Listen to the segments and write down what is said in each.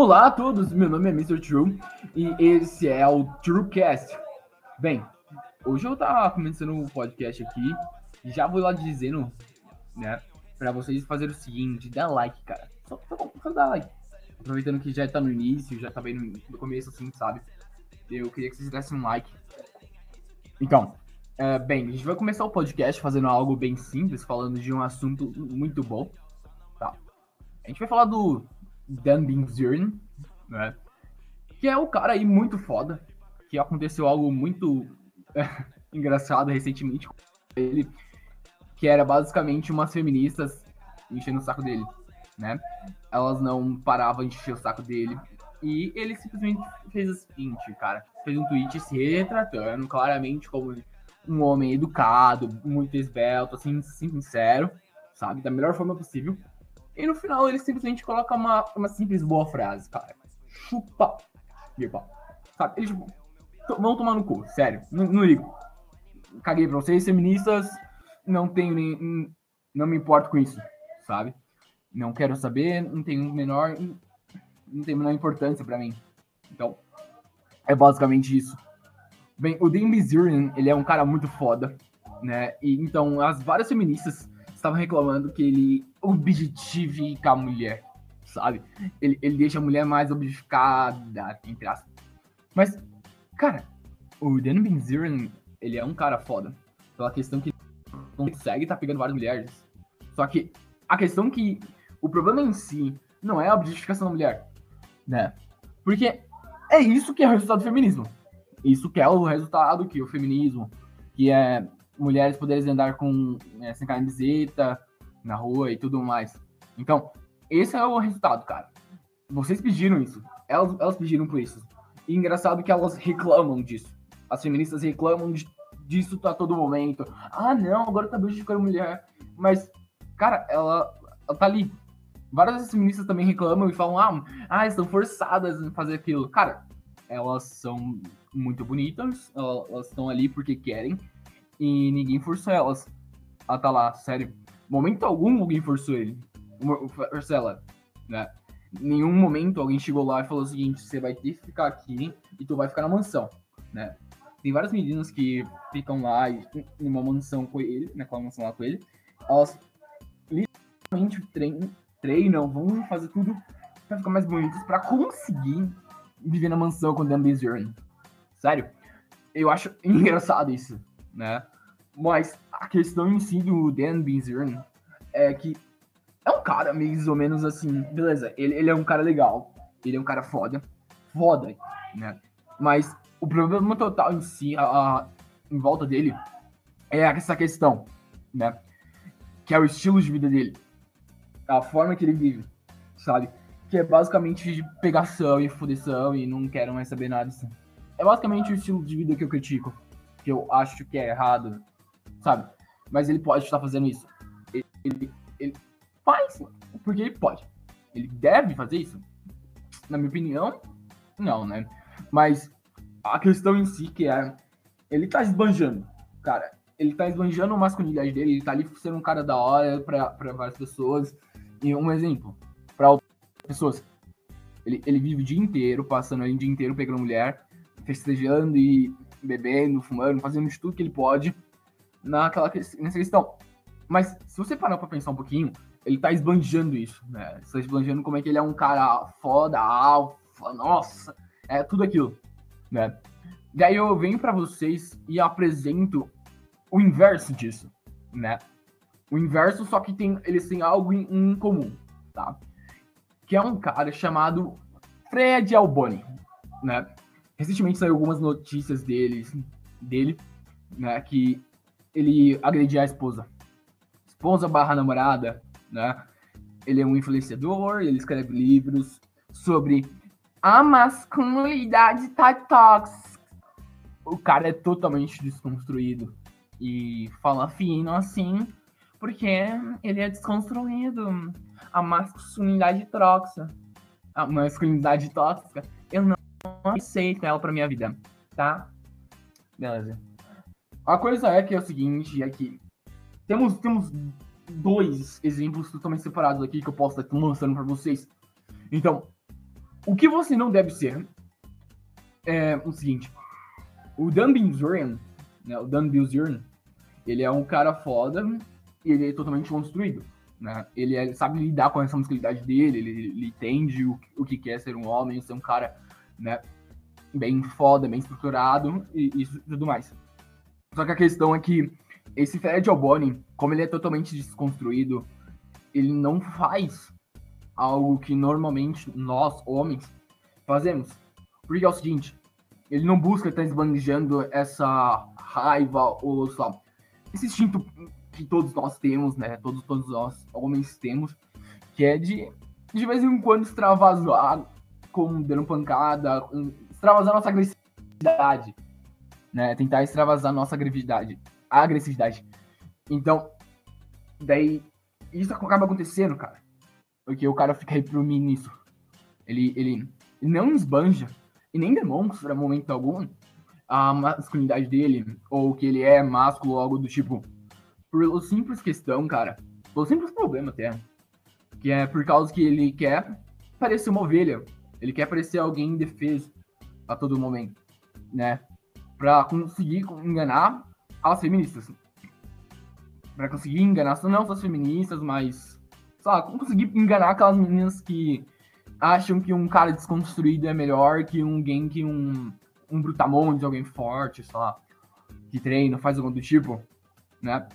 Olá a todos, meu nome é Mr. True e esse é o TrueCast. Bem, hoje eu tava começando o podcast aqui e já vou lá dizendo, né, pra vocês fazerem o seguinte, dá like, cara. Só, só, só dá like. Aproveitando que já tá no início, já tá bem no, no começo, assim, sabe? Eu queria que vocês dessem um like. Então, é, bem, a gente vai começar o podcast fazendo algo bem simples, falando de um assunto muito bom, tá? A gente vai falar do Dan Bilzerian, né? Que é o cara aí muito foda, que aconteceu algo muito engraçado recentemente com ele, que era basicamente umas feministas enchendo o saco dele, né? Elas não paravam de encher o saco dele. E ele simplesmente fez o seguinte, cara. Fez um tweet se retratando claramente como um homem educado, muito esbelto, assim, sincero, sabe? Da melhor forma possível. E no final ele simplesmente coloca uma, uma simples boa frase, cara. Chupa. Tipo, sabe? Eles tipo, vão tomar no cu, sério. Não, ligo. Caguei pra vocês, feministas. Não tenho nem. Não me importo com isso, sabe? Não quero saber, não tenho menor. Não tem menor importância para mim. Então, é basicamente isso. Bem, o Dean Bizurian, ele é um cara muito foda, né? E então, as várias feministas estavam reclamando que ele objetifica a mulher, sabe? Ele, ele deixa a mulher mais objetificada, entre aspas. Mas, cara, o Dan Benzirian, ele é um cara foda. Pela questão que consegue tá pegando várias mulheres. Só que a questão que o problema em si não é a objetificação da mulher, né? Porque é isso que é o resultado do feminismo. Isso que é o resultado que o feminismo, que é mulheres poderem andar com é, sem camiseta na rua e tudo mais. Então, esse é o resultado, cara. Vocês pediram isso. Elas, elas pediram por isso. E engraçado que elas reclamam disso. As feministas reclamam de, disso a todo momento. Ah, não, agora tá objetificando mulher. Mas, cara, ela, ela tá ali. Várias feministas também reclamam e falam, ah, ah, estão forçadas a fazer aquilo. Cara, elas são muito bonitas, elas estão ali porque querem, e ninguém forçou elas a estar tá lá, sério. Momento algum alguém forçou ele, forçou ela, né? Nenhum momento alguém chegou lá e falou o seguinte: você vai ter que ficar aqui e tu vai ficar na mansão, né? Tem várias meninas que ficam lá em uma mansão com ele, naquela mansão lá com ele. Elas literalmente treinam, treinam vão fazer tudo pra ficar mais bonitas, pra conseguir viver na mansão com Dan Bizurn. Sério, eu acho engraçado isso né? Mas a questão em si do Dan Bizern é que é um cara mais ou menos assim, beleza, ele, ele é um cara legal, ele é um cara foda, foda, né? Mas o problema total em si, a, a, em volta dele, é essa questão, né? Que é o estilo de vida dele, a forma que ele vive, sabe? Que é basicamente de pegação e fudeção e não quero mais saber nada disso. É basicamente o estilo de vida que eu critico que eu acho que é errado, sabe? Mas ele pode estar fazendo isso. Ele, ele, ele faz, porque ele pode. Ele deve fazer isso? Na minha opinião, não, né? Mas a questão em si que é, ele tá esbanjando, cara. Ele tá esbanjando a masculinidade dele, ele tá ali sendo um cara da hora pra, pra várias pessoas. E um exemplo, pra outras pessoas. Ele, ele vive o dia inteiro, passando aí o dia inteiro pegando mulher, festejando e bebendo, fumando, fazendo de tudo que ele pode naquela, nessa questão. Mas se você parar pra pensar um pouquinho, ele tá esbanjando isso, né? Está esbanjando como é que ele é um cara foda, alfa, nossa, é tudo aquilo, né? Daí eu venho para vocês e apresento o inverso disso, né? O inverso, só que tem, eles têm algo em, em comum, tá? Que é um cara chamado Fred Alboni, né? Recentemente saiu algumas notícias dele, dele, né, que ele agredia a esposa. Esposa barra namorada, né? Ele é um influenciador, ele escreve livros sobre a masculinidade tá tóxica. O cara é totalmente desconstruído e fala fino assim, porque ele é desconstruído. A masculinidade tóxica. A masculinidade tóxica. Eu não aceito ela pra minha vida, tá? Beleza. A coisa é que é o seguinte, é que temos, temos dois exemplos totalmente separados aqui que eu posso estar mostrando pra vocês. Então, O que você não deve ser é o seguinte. O Dan Bilzerian, né, o Dan Bilzerian, ele é um cara foda e ele é totalmente construído. Né? Ele é, sabe lidar com essa muscularidade dele, ele, ele entende o, o que quer ser um homem, ser um cara né, bem foda, bem estruturado e isso tudo mais. Só que a questão é que esse Fred Alboni, como ele é totalmente desconstruído, ele não faz algo que normalmente nós, homens, fazemos. Porque é o seguinte, ele não busca estar esbanjando essa raiva ou só esse instinto que todos nós temos, né? Todos, todos nós homens temos, que é de de vez em quando extravasar com dando pancada, extravasar nossa agressividade, né? Tentar extravasar nossa agressividade, agressividade. Então, daí isso acaba acontecendo, cara. Porque o cara fica reprimindo nisso. Ele, ele, não esbanja e nem demonstra momento algum a masculinidade dele, ou que ele é másculo, algo do tipo. Por simples questão, cara. Por simples problema até. Que é por causa que ele quer parecer uma ovelha. Ele quer parecer alguém indefeso a todo momento, né? Pra conseguir enganar as feministas. Pra conseguir enganar não só as feministas, mas. Sabe, conseguir enganar aquelas meninas que acham que um cara desconstruído é melhor que um alguém que um, um brutamonte, alguém forte, sei lá, que treina, faz algum do tipo, né?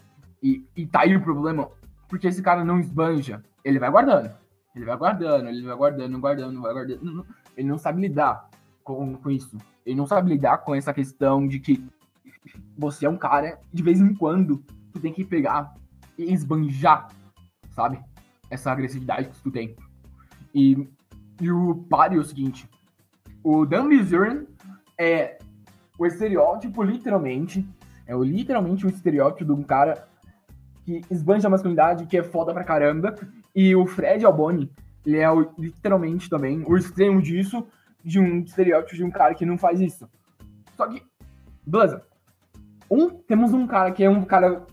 E, e tá aí o problema, porque esse cara não esbanja, ele vai guardando, ele vai guardando, ele vai guardando, guardando, vai guardando, ele não sabe lidar com, com isso, ele não sabe lidar com essa questão de que você é um cara, de vez em quando, tu tem que pegar e esbanjar, sabe? Essa agressividade que tu tem. E e o pare é o seguinte: o Dan Bizurn é o estereótipo, literalmente, é o, literalmente o estereótipo de um cara que esbanja a masculinidade, que é foda pra caramba. E o Fred Alboni, ele é o, literalmente também o extremo disso, de um estereótipo de um cara que não faz isso. Só que, beleza. Um, temos um cara que é um cara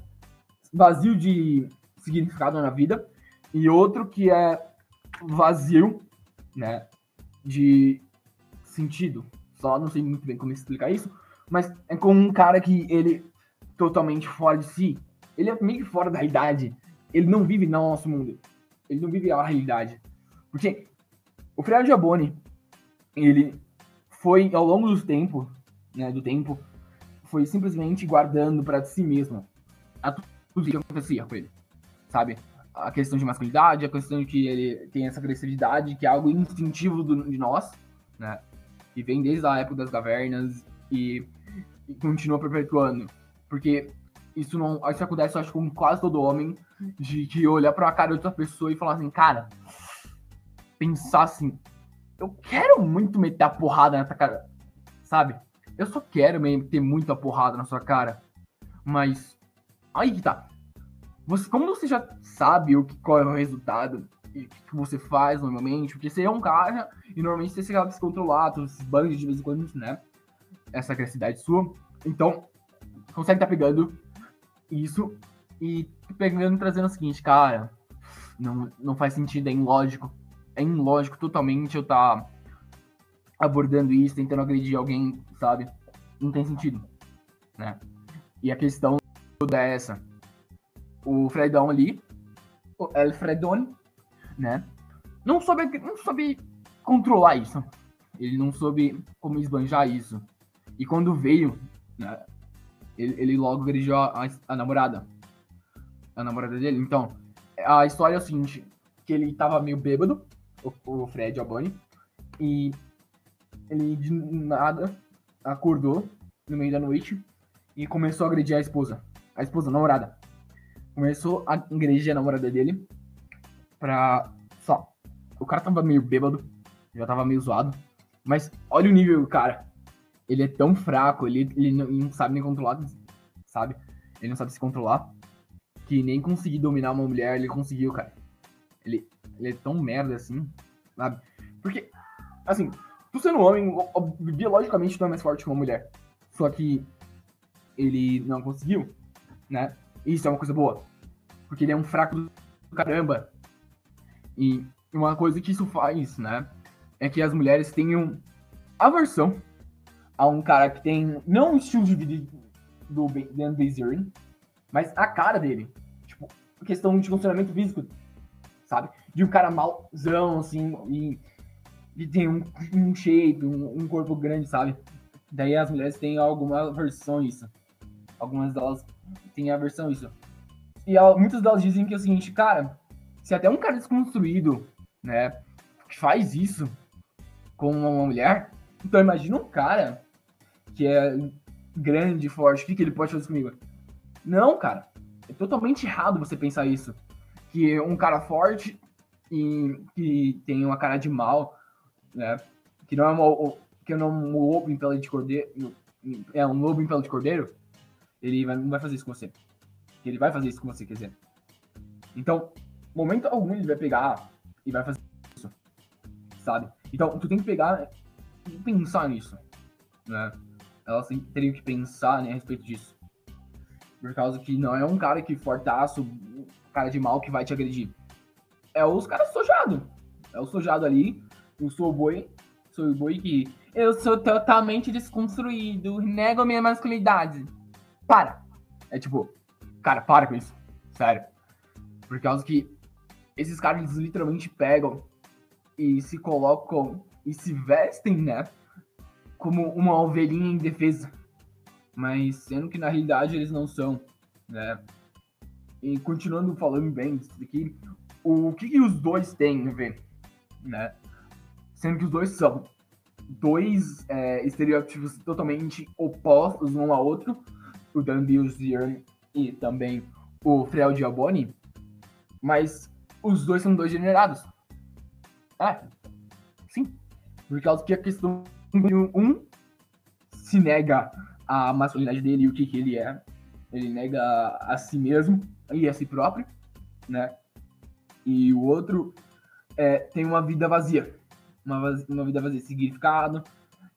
vazio de significado na vida, e outro que é vazio né, de sentido. Só não sei muito bem como explicar isso, mas é com um cara que ele totalmente fora de si. Ele é meio fora da realidade. Ele não vive no nosso mundo. Ele não vive a realidade. Porque o Fred Jaboni, ele foi ao longo do tempo, né, do tempo, foi simplesmente guardando para si mesmo a tudo que acontecia com ele, sabe? a questão de masculinidade, a questão de que ele tem essa agressividade, que é algo instintivo do, de nós, né? Que vem desde a época das cavernas e, e continua perpetuando. Porque isso não. Isso acontece, eu acho, com quase todo homem, de, de olhar pra cara de outra pessoa e falar assim, cara, pensar assim, eu quero muito meter a porrada nessa cara, sabe? Eu só quero meter muita porrada na sua cara. Mas. Aí que tá. Você, como você já sabe o que, qual é o resultado e o que você faz normalmente, porque você é um cara e normalmente você se descontrolar, esses banhos de vez em quando, né? Essa agressividade sua. Então, consegue estar tá pegando isso e pegando trazendo o seguinte, cara, não, não faz sentido, é ilógico. É ilógico totalmente eu estar tá abordando isso, tentando agredir alguém, sabe? Não tem sentido, né? E a questão é essa o Fredão ali, o El Fredon, né? Não soube, não soube controlar isso. Ele não soube como esbanjar isso. E quando veio, né, ele, ele logo agrediu a, a, namorada. A namorada dele. Então, a história é o seguinte: que ele tava meio bêbado, o, Fred Albani, e ele de nada acordou no meio da noite e começou a agredir a esposa. A esposa, a namorada começou a agredir a namorada dele pra. Só. O cara tava meio bêbado, já tava meio zoado. Mas olha o nível do cara. Ele é tão fraco, ele, ele não, não sabe nem controlar, sabe? Ele não sabe se controlar. Que nem conseguir dominar uma mulher, ele conseguiu, cara. Ele, ele é tão merda assim, sabe? Porque, assim, tu sendo homem, biologicamente tu é mais forte que uma mulher. Só que ele não conseguiu, né? Isso é uma coisa boa. Porque ele é um fraco do caramba. E uma coisa que isso faz, né? é que as mulheres tenham aversão a um cara que tem não o estilo de vida do Dan Bazarian, mas a cara dele. Tipo, questão de funcionamento físico? De um cara malzão, assim, e, e tem um, um shape, um, um, corpo grande, sabe? Daí as mulheres têm alguma aversão a isso. Algumas delas têm aversão a isso. E muitas delas dizem que é o seguinte, cara, se até um cara desconstruído, né, que faz isso com uma mulher, então imagina um cara que é grande, forte, o que, que ele pode fazer comigo? Não, cara. É totalmente errado você pensar isso. Que um cara forte e que tem uma cara de mal, né? Que não é uma, que não é um lobo em pele de cordeiro, é um lobo em pele de cordeiro, ele vai, não vai fazer isso com você. Ele vai fazer isso com você, quer dizer. Então, momento algum ele vai pegar e vai fazer isso, sabe? Então, tu tem que pegar e pensar nisso, né? Elas teriam que pensar né, a respeito disso. Por causa que não é um cara que fortaço, cara de mal que vai te agredir. É os caras sojados. É o sojado ali, o sou boi, sou boi que eu sou totalmente desconstruído, nego minha masculinidade. Para. É tipo, cara, para com isso. Sério. Por causa que esses caras literalmente pegam e se colocam e se vestem, né? Como uma ovelhinha em defesa mas sendo que na realidade eles não são, né? E continuando falando bem disso aqui, o que, que os dois têm a ver, né? Sendo que os dois são dois é, estereótipos totalmente opostos um ao outro, o Dan Bilzerian e também o Frel Giaboni, mas os dois são dois generados. É, sim. Por causa que a questão um se nega a masculinidade dele e o que, que ele é. Ele nega a si mesmo e a si próprio, né? E o outro é, tem uma vida vazia. Uma, vazia, uma vida vazia, significado.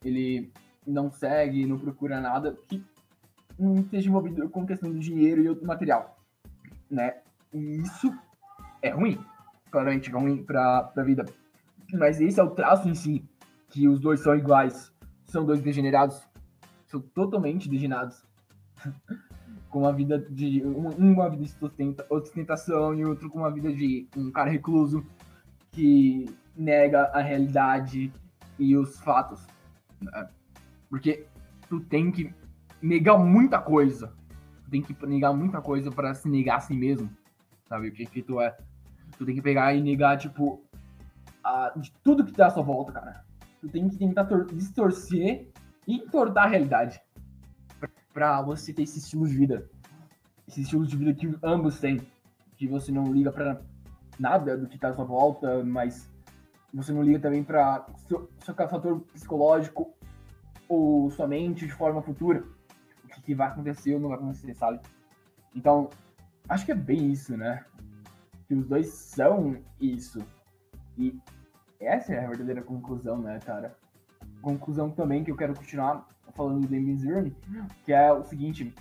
Ele não segue, não procura nada que não esteja envolvido com questão do dinheiro e outro material, né? E isso é ruim, claramente é ruim para a vida. Mas esse é o traço em si, que os dois são iguais, são dois degenerados, são totalmente degenados. com uma vida de. Uma vida de ostentação e outro com uma vida de um cara recluso que nega a realidade e os fatos. Né? Porque tu tem que negar muita coisa. Tu tem que negar muita coisa para se negar a si mesmo. Sabe? O que, que tu é. Tu tem que pegar e negar, tipo, a, de tudo que tá à sua volta, cara. Tu tem que tentar distorcer e entortar a realidade para você ter esse estilo de vida. Esse estilo de vida que ambos têm. Que você não liga para nada do que tá à sua volta, mas você não liga também para seu, seu fator psicológico ou sua mente de forma futura. O que, que vai acontecer ou não vai acontecer, sabe? Então, acho que é bem isso, né? Que os dois são isso. E essa é a verdadeira conclusão, né, cara? conclusão também que eu quero continuar falando do Damien Zirne, que é o seguinte,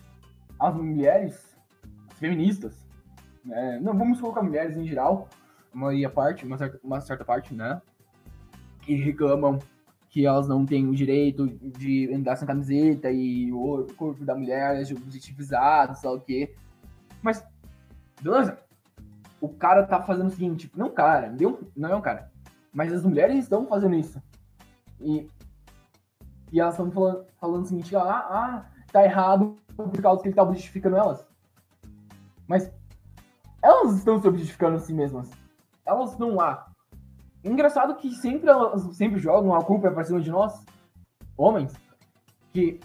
as mulheres as feministas, né, não vamos colocar mulheres em geral, uma parte, uma certa, uma certa parte, né, que reclamam que elas não têm o direito de andar sem camiseta e o corpo da mulher é objetificado, sei lá o quê. Mas, beleza, o cara tá fazendo o seguinte, não cara, deu, não é um cara, mas as mulheres estão fazendo isso. E e elas estão falando, falando o seguinte, ah, ah, tá errado por causa que ele tá objetificando elas. Mas elas estão se objetificando a si mesmas. Elas estão lá. Engraçado que sempre elas sempre jogam a culpa pra cima de nós, homens, que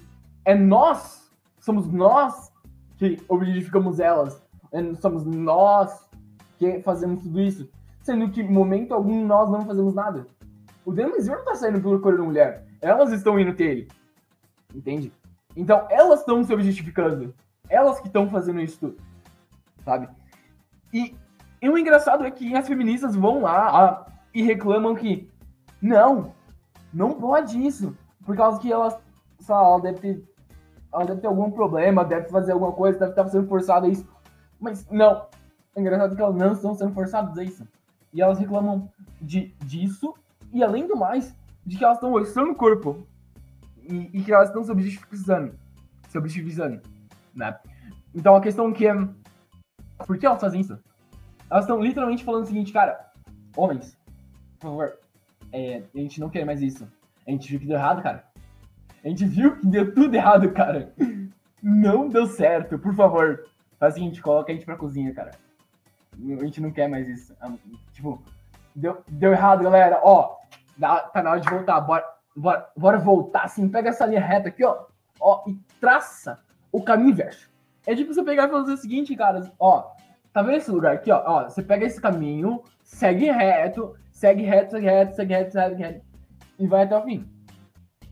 é nós, somos nós que objetificamos elas. É, somos nós que fazemos tudo isso. Sendo que, em momento algum, nós não fazemos nada. O Demon não tá saindo procurando mulher. Elas estão indo ter ele. Entende? Então, elas estão se objetificando. Elas que estão fazendo isso tudo. Sabe? E, e, o engraçado é que as feministas vão lá a, e reclamam que não, não pode isso. Por causa que elas, sabe, ela deve ter, ela deve ter algum problema, deve fazer alguma coisa, deve estar sendo forçada a isso. Mas não. O engraçado é que elas não estão sendo forçadas a isso. E elas reclamam de, disso E além do mais, de que elas estão mostrando o corpo. E, e, que elas estão se objetificando. Se objetificando, né? Então a questão que é. Por que elas fazem isso? Elas estão literalmente falando o seguinte, cara, homens, por favor, é, a gente não quer mais isso. A gente viu que deu errado, cara. A gente viu que deu tudo errado, cara. Não deu certo, por favor. Faz o seguinte, coloca a gente pra cozinha, cara. A gente não quer mais isso. Tipo, deu, deu errado, galera. Ó, dá, tá na hora de voltar. Bora, bora, bora voltar, assim. Pega essa linha reta aqui, ó. Ó, e traça o caminho inverso. É tipo você pegar e fazer o seguinte, cara. Ó, tá vendo esse lugar aqui, ó? Ó, você pega esse caminho, segue reto, segue reto, segue reto, segue reto, segue reto. E vai até o fim.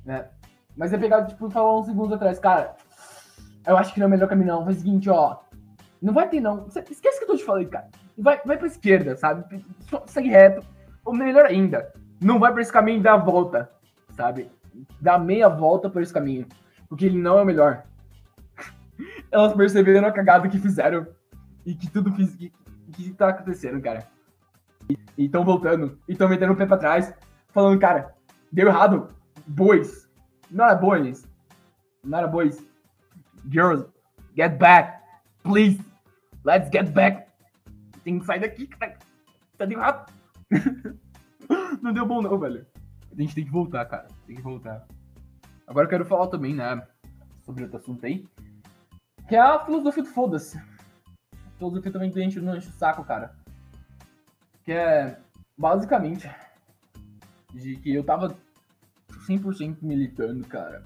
Né? Mas é pegar, tipo, falar uns segundos atrás, cara. Eu acho que não é o melhor caminho, não. Faz o seguinte, ó. Não vai ter, não. Esquece que eu tô te falando, cara. Vai, vai pra esquerda, sabe? Segue reto. Ou melhor ainda, não vai pra esse caminho e dá a volta, sabe? Dá meia volta por esse caminho. Porque ele não é o melhor. Elas perceberam a cagada que fizeram e que tudo fiz, que, que tá acontecendo, cara. E estão voltando, e estão metendo o pé pra trás, falando, cara, deu errado. Boys. Não era boys. Não era boys. Girls, get back. Please. Let's get back. Tem que sair daqui, cara. Tá deu errado. não deu bom não, velho. A gente tem que voltar, cara. Tem que voltar. Agora eu quero falar também, né? Sobre outro assunto aí. Que é a filosofia do foda-se. Filosofia também que a gente não enche o saco, cara. Que é basicamente de que eu tava 100% militando, cara.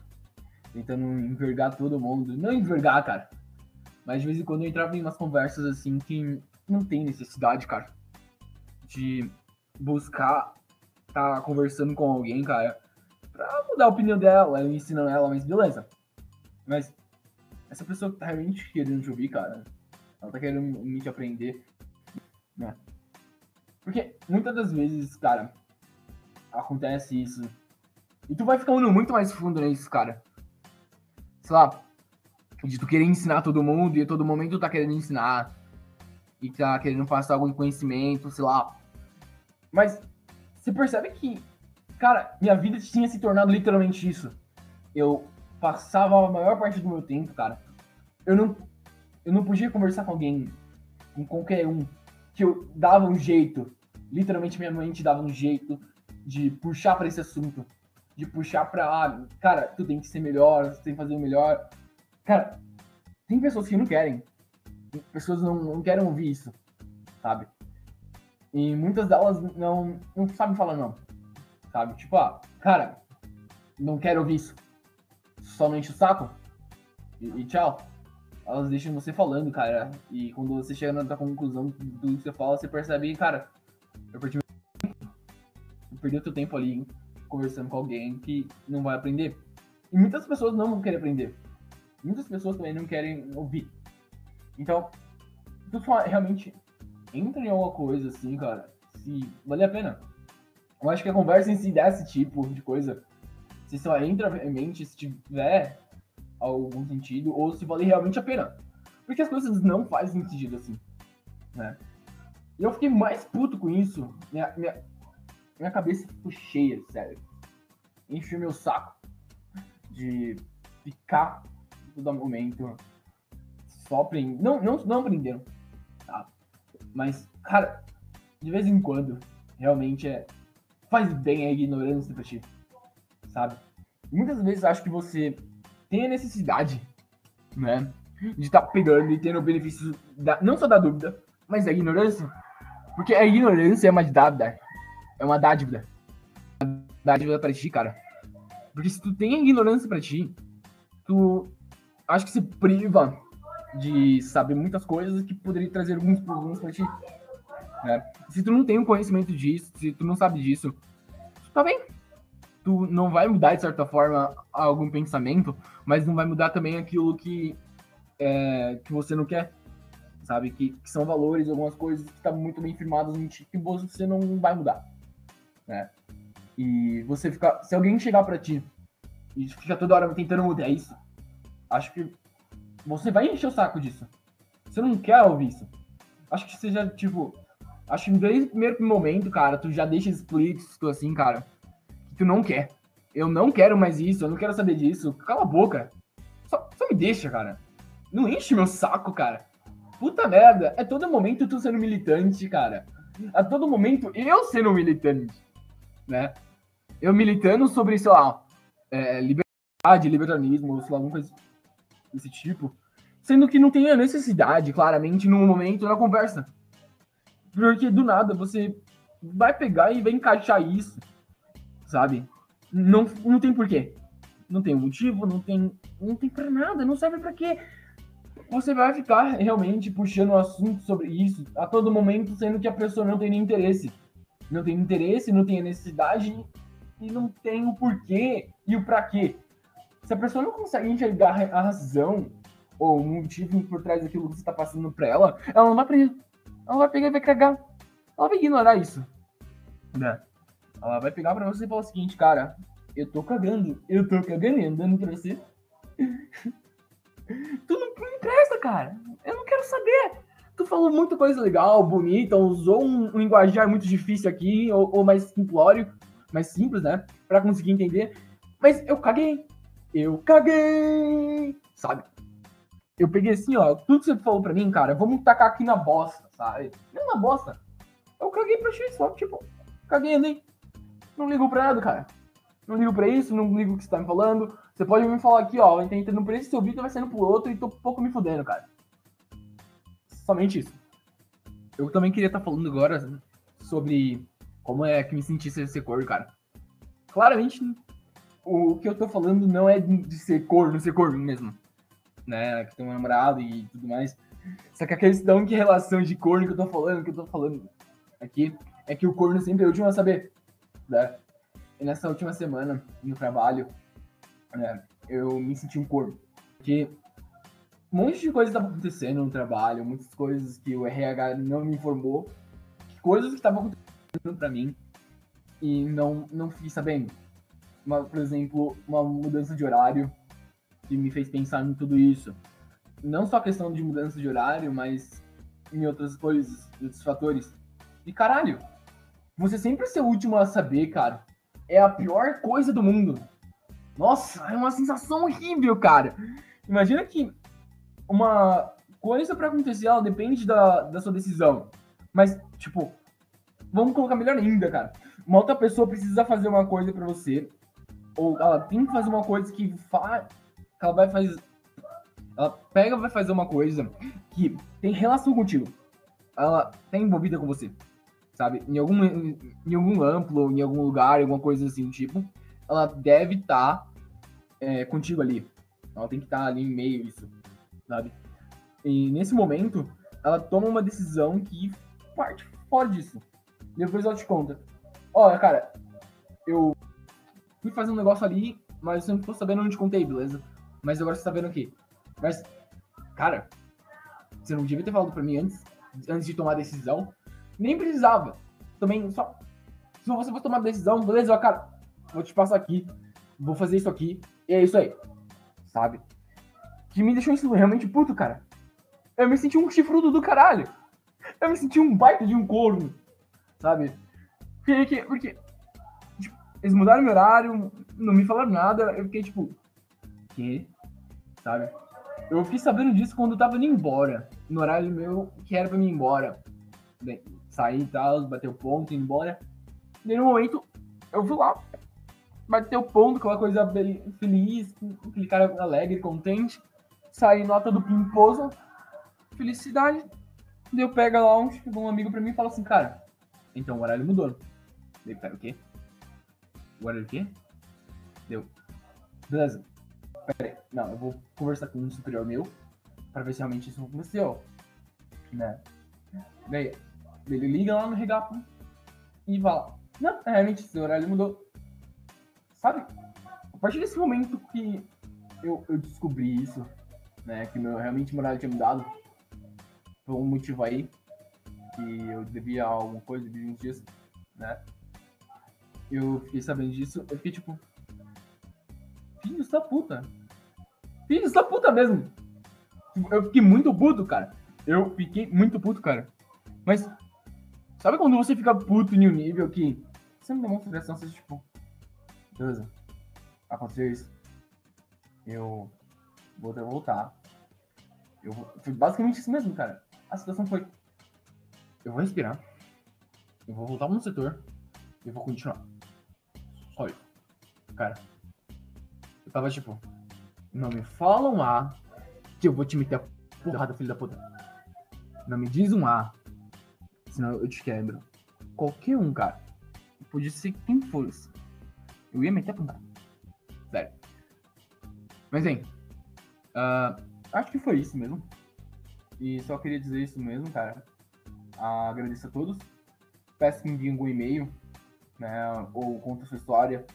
Tentando envergar todo mundo. Não envergar, cara. Mas de vez em quando eu entrava em umas conversas assim que não tem necessidade, cara. De buscar tá conversando com alguém, cara. Pra mudar a opinião dela, ensinando ela, mas beleza. Mas essa pessoa tá realmente querendo te ouvir, cara. Ela tá querendo me aprender. Né? Porque muitas das vezes, cara, acontece isso. E tu vai ficando muito mais fundo nisso, cara. Sei lá, de tu querer ensinar todo mundo e a todo momento tu tá querendo ensinar. E tá querendo passar algum conhecimento, sei lá. Mas você percebe que, cara, minha vida tinha se tornado literalmente isso. Eu passava a maior parte do meu tempo, cara. Eu não, eu não podia conversar com alguém, com qualquer um, que eu dava um jeito. Literalmente minha mente dava um jeito de puxar para esse assunto, de puxar para, ah, cara, tu tem que ser melhor, tu tem que fazer o melhor. Cara, tem pessoas que não querem. Pessoas não, não querem ouvir isso, sabe? E muitas delas não, não sabem falar não, sabe? Tipo, ah, cara, não quero ouvir isso. Só não enche o saco. E, e, tchau. Elas deixam você falando, cara. E quando você chega na conclusão do que você fala, você percebe, cara, eu perdi perdeu teu tempo ali conversando com alguém que não vai aprender. E muitas pessoas não vão querer aprender. Muitas pessoas também não querem ouvir. Então, tu só realmente entra em alguma coisa assim, cara, se vale a pena. Eu acho que a conversa em si desse tipo de coisa, se só entra realmente se tiver algum sentido, ou se vale realmente a pena. Porque as coisas não fazem sentido assim, né? E eu fiquei mais puto com isso. Minha, minha, minha cabeça ficou cheia, sério. Enche meu saco de ficar todo momento só aprendendo. Não, não, não aprendendo, tá? Mas, cara, de vez em quando, realmente é. Faz bem a ignorância pra ti, sabe? Muitas vezes acho que você tem a necessidade, né? De estar tá pegando e tendo o benefício da, não só da dúvida, mas da ignorância. Porque a ignorância é uma dádiva. É uma dádiva. Uma dádiva pra ti, cara. Porque se tu tem ignorância pra ti, tu acho que se priva de saber muitas coisas que poderia trazer alguns problemas pra ti. Né? Se tu não tem um conhecimento disso, se tu não sabe disso, tá bem. Tu não vai mudar, de certa forma, algum pensamento, mas não vai mudar também aquilo que, é, que você não quer. Sabe? Que, que são valores, algumas coisas que estão tá muito bem firmadas em ti que você não vai mudar. Né? E você fica. Se alguém chegar para ti e fica toda hora tentando mudar isso, acho que você vai encher o saco disso. Você não quer ouvir isso. Acho que seja, tipo, Acho que desde o primeiro momento, cara, tu já deixa explícito assim, cara, que tu não quer. Eu não quero mais isso, eu não quero saber disso. Cala a boca. Só, só me deixa, cara. Não enche meu saco, cara. Puta merda. É todo momento tu sendo militante, cara. A todo momento eu sendo militante, né? Eu militando sobre, sei lá, é, liberdade, libertarismo, sei lá, alguma coisa desse tipo. Sendo que não tem a necessidade, claramente, no momento da conversa. Porque do nada você vai pegar e vai encaixar isso, sabe? Não, não tem porquê. Não tem motivo, não tem. Não tem pra nada, não serve pra quê. Você vai ficar realmente puxando o assunto sobre isso a todo momento, sendo que a pessoa não tem nem interesse. Não tem interesse, não tem necessidade e não tem o porquê e o pra quê. Se a pessoa não consegue enxergar a razão ou o motivo por trás daquilo que você está passando pra ela, ela não vai aprender. Ela vai pegar e vai cagar. Ela vai ignorar isso. Né? Ela vai pegar pra você e falar o seguinte, cara, eu tô cagando, eu tô cagando andando pra você. tu não, não empresta, cara. Eu não quero saber. Tu falou muita coisa legal, bonita, usou um, um linguajar muito difícil aqui, ou, ou, mais simplório, mais simples, né? Pra conseguir entender. Mas eu caguei. Eu caguei. Sabe? Eu peguei assim, ó, tudo que você falou pra mim, cara, vamos tacar aqui na bosta, sabe? Não na bosta. Eu caguei pra ti, só, tipo, caguei ali. Não ligo pra nada, cara. Não ligo pra isso, não ligo o que você tá me falando. Você pode me falar aqui, ó, eu entrando por esse seu vídeo, vai saindo por outro e tô pouco me fudendo, cara. Somente isso. Eu também queria estar tá falando agora sobre como é que me senti ser, ser cor, cara. Claramente, o que eu tô falando não é de ser cor, não ser cor mesmo. Né, que tem um namorado e tudo mais. Só que a questão de relação de corno que eu tô falando, que eu tô falando aqui, é que o corno sempre é o último a saber né? E nessa última semana, no trabalho, né, eu me senti um corpo. Porque um monte de coisas estavam acontecendo no trabalho, muitas coisas que o RH não me informou, coisas que estavam acontecendo para mim e não, não fiquei sabendo. Uma, por exemplo, uma mudança de horário que me fez pensar em tudo isso. Não só a questão de mudança de horário, mas em outras coisas, outros fatores. E caralho, você sempre ser o último a saber, cara, é a pior coisa do mundo. Nossa, é uma sensação horrível, cara. Imagina que uma coisa para acontecer, ela depende da, da sua decisão. Mas, tipo, vamos colocar melhor ainda, cara. Uma outra pessoa precisa fazer uma coisa para você, ou ela tem que fazer uma coisa que faz. Ela vai fazer. Ela pega vai fazer uma coisa que tem relação contigo. Ela tá envolvida com você sabe? Em algum, em algum amplo, em algum lugar, alguma coisa assim do tipo, ela deve estar tá, é, contigo ali. Ela tem que estar tá ali em meio isso, sabe? E nesse momento, ela toma uma decisão que parte fora disso. Depois ela te conta. Olha, cara, eu fui fazer um negócio ali, mas eu não tô sabendo onde contei, beleza? Mas agora você tá vendo aqui. Mas, cara, você não devia ter falado pra mim antes, antes de tomar a decisão. Nem precisava. Também só. Se você for tomar decisão, beleza, cara, vou te passar aqui, vou fazer isso aqui, e é isso aí. Sabe? Que me deixou isso realmente puto, cara. Eu me senti um chifrudo do caralho. Eu me senti um baita de um corno. Sabe? Porque, porque eles mudaram meu horário, não me falaram nada, eu fiquei tipo. Que? Sabe? Eu fiquei sabendo disso quando eu tava indo embora. No horário meu, que era pra mim ir embora. Sair e tal, bater o ponto, ir embora. E no momento, eu fui lá, bater o ponto, aquela coisa feliz, aquele cara alegre, contente. Saí nota do Pimposo, felicidade. Deu pega lá um, um amigo pra mim e fala assim, cara, então o horário mudou. Deu, pera, o quê? O quê? Deu. Beleza. Pera aí. Não, eu vou conversar com um superior meu pra ver se realmente isso aconteceu. Né? Daí, ele liga lá no regap e fala: Não, é, realmente, seu horário mudou. Sabe? A partir desse momento que eu, eu descobri isso, né? Que meu, realmente meu horário tinha mudado, por um motivo aí, que eu devia alguma coisa, devia uns dias, né? Eu fiquei sabendo disso, eu fiquei tipo. Filhos da puta. Filhos da puta mesmo. Eu fiquei muito puto, cara. Eu fiquei muito puto, cara. Mas Sabe quando você fica puto em um nível que você não demonstra reação, você tipo. Beleza. Aconteceu isso. Eu vou que voltar. Eu. Foi basicamente isso mesmo, cara. A situação foi. Eu vou respirar. Eu vou voltar no setor. Eu vou continuar. Cara. Eu tava tipo. Não me fala um A que eu vou te meter a porrada, filho da puta. Não me diz um A. Senão eu te quebro. Qualquer um, cara. Podia ser quem fosse. Eu ia meter a porrada. Sério. Mas, bem. Uh, acho que foi isso mesmo. E só queria dizer isso mesmo, cara. Agradeço a todos. Peço que enviem algum e-mail, né? Ou conta sua história.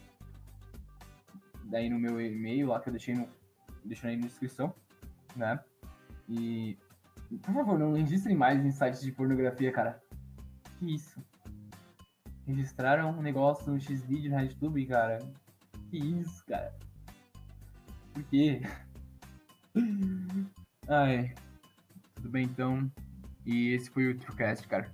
Daí no meu e-mail lá que eu deixei no, deixei aí na descrição, né? E por favor, não registrem mais em sites de pornografia, cara. Que isso? Registraram um negócio no X-Video na YouTube, cara. Que isso, cara? Por quê? Ai. Tudo bem então. E esse foi o TrueCast, cara.